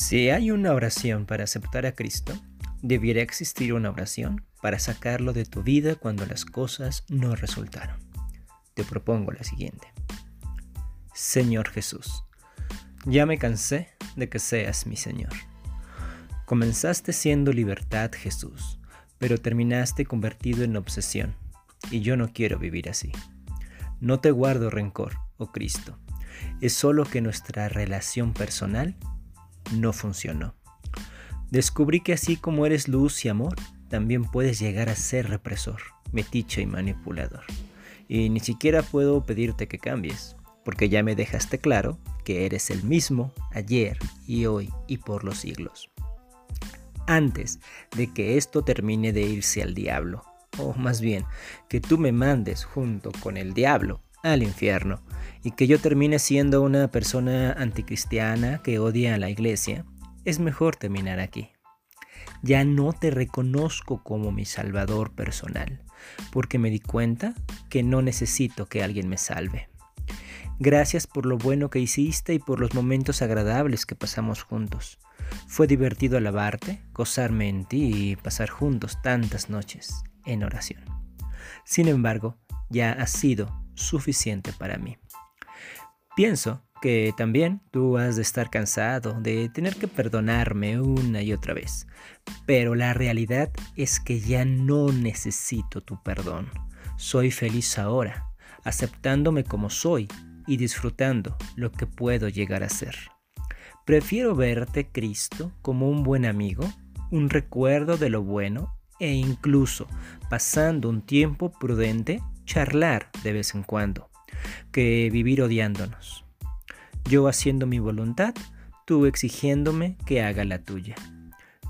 Si hay una oración para aceptar a Cristo, debiera existir una oración para sacarlo de tu vida cuando las cosas no resultaron. Te propongo la siguiente. Señor Jesús, ya me cansé de que seas mi Señor. Comenzaste siendo libertad, Jesús, pero terminaste convertido en obsesión, y yo no quiero vivir así. No te guardo rencor, oh Cristo, es solo que nuestra relación personal no funcionó. Descubrí que así como eres luz y amor, también puedes llegar a ser represor, metiche y manipulador. Y ni siquiera puedo pedirte que cambies, porque ya me dejaste claro que eres el mismo ayer y hoy y por los siglos. Antes de que esto termine de irse al diablo, o más bien que tú me mandes junto con el diablo al infierno y que yo termine siendo una persona anticristiana que odia a la iglesia, es mejor terminar aquí. Ya no te reconozco como mi salvador personal, porque me di cuenta que no necesito que alguien me salve. Gracias por lo bueno que hiciste y por los momentos agradables que pasamos juntos. Fue divertido alabarte, gozarme en ti y pasar juntos tantas noches en oración. Sin embargo, ya ha sido suficiente para mí. Pienso que también tú has de estar cansado de tener que perdonarme una y otra vez, pero la realidad es que ya no necesito tu perdón. Soy feliz ahora, aceptándome como soy y disfrutando lo que puedo llegar a ser. Prefiero verte, Cristo, como un buen amigo, un recuerdo de lo bueno e incluso, pasando un tiempo prudente, charlar de vez en cuando, que vivir odiándonos. Yo haciendo mi voluntad, tú exigiéndome que haga la tuya.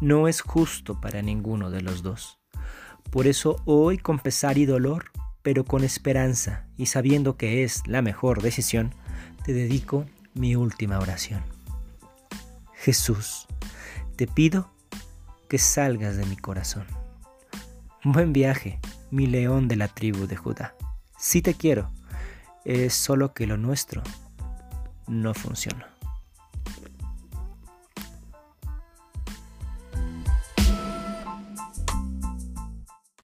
No es justo para ninguno de los dos. Por eso hoy con pesar y dolor, pero con esperanza y sabiendo que es la mejor decisión, te dedico mi última oración. Jesús, te pido que salgas de mi corazón. Buen viaje mi león de la tribu de Judá. Sí te quiero, es solo que lo nuestro no funciona.